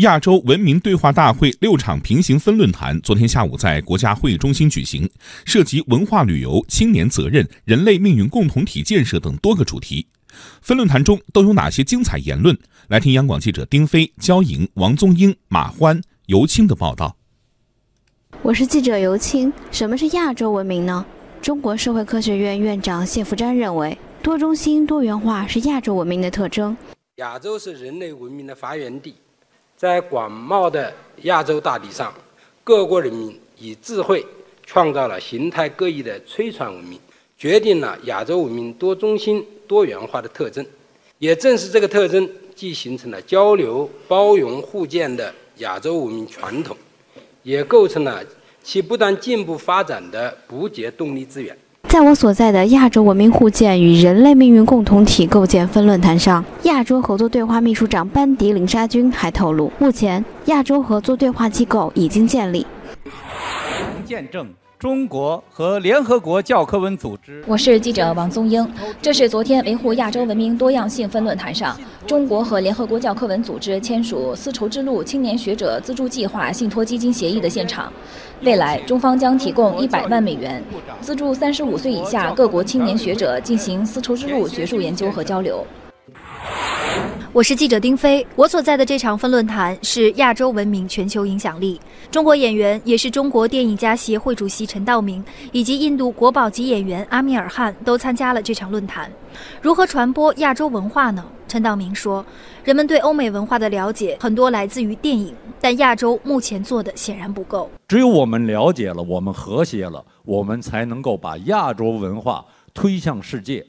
亚洲文明对话大会六场平行分论坛昨天下午在国家会议中心举行，涉及文化旅游、青年责任、人类命运共同体建设等多个主题。分论坛中都有哪些精彩言论？来听央广记者丁飞、焦莹、王宗英、马欢、尤青的报道。我是记者尤青。什么是亚洲文明呢？中国社会科学院院长谢福瞻认为，多中心、多元化是亚洲文明的特征。亚洲是人类文明的发源地。在广袤的亚洲大地上，各国人民以智慧创造了形态各异的吹传文明，决定了亚洲文明多中心、多元化的特征。也正是这个特征，既形成了交流、包容、互鉴的亚洲文明传统，也构成了其不断进步发展的不竭动力资源。在我所在的亚洲文明互鉴与人类命运共同体构建分论坛上，亚洲合作对话秘书长班迪林沙军还透露，目前亚洲合作对话机构已经建立。见证。中国和联合国教科文组织。我是记者王宗英。这是昨天维护亚洲文明多样性分论坛上，中国和联合国教科文组织签署丝绸之路青年学者资助计划信托基金协议的现场。未来，中方将提供一百万美元，资助三十五岁以下各国青年学者进行丝绸之路学术研究和交流。我是记者丁飞，我所在的这场分论坛是亚洲文明全球影响力。中国演员，也是中国电影家协会主席陈道明，以及印度国宝级演员阿米尔汗都参加了这场论坛。如何传播亚洲文化呢？陈道明说，人们对欧美文化的了解很多来自于电影，但亚洲目前做的显然不够。只有我们了解了，我们和谐了，我们才能够把亚洲文化推向世界。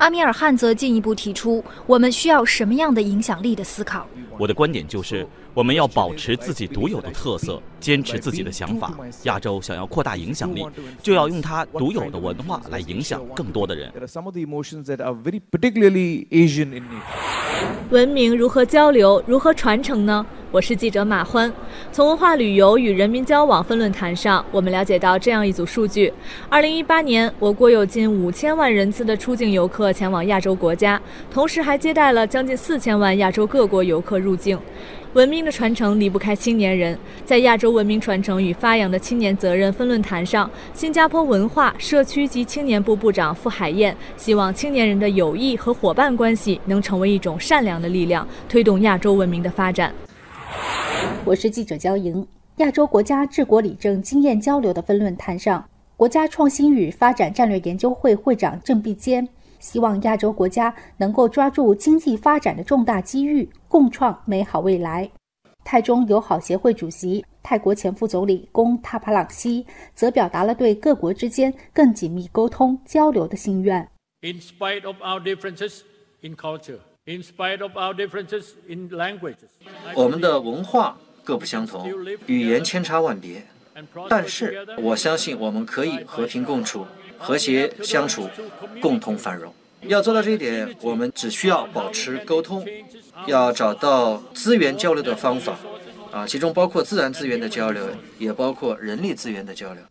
阿米尔汗则进一步提出，我们需要什么样的影响力的思考？我的观点就是，我们要保持自己独有的特色，坚持自己的想法。亚洲想要扩大影响力，就要用它独有的文化来影响更多的人。文明如何交流，如何传承呢？我是记者马欢。从文化旅游与人民交往分论坛上，我们了解到这样一组数据：二零一八年，我国有近五千万人次的出境游客前往亚洲国家，同时还接待了将近四千万亚洲各国游客入境。文明的传承离不开青年人，在亚洲文明传承与发扬的青年责任分论坛上，新加坡文化、社区及青年部部长傅海燕希望青年人的友谊和伙伴关系能成为一种善良的力量，推动亚洲文明的发展。我是记者焦莹。亚洲国家治国理政经验交流的分论坛上，国家创新与发展战略研究会会长郑必坚。希望亚洲国家能够抓住经济发展的重大机遇，共创美好未来。泰中友好协会主席、泰国前副总理龚塔帕朗西则表达了对各国之间更紧密沟通交流的心愿。In spite of our differences in culture, in spite of our differences in languages，我们的文化各不相同，语言千差万别，但是我相信我们可以和平共处。和谐相处，共同繁荣。要做到这一点，我们只需要保持沟通，要找到资源交流的方法，啊，其中包括自然资源的交流，也包括人力资源的交流。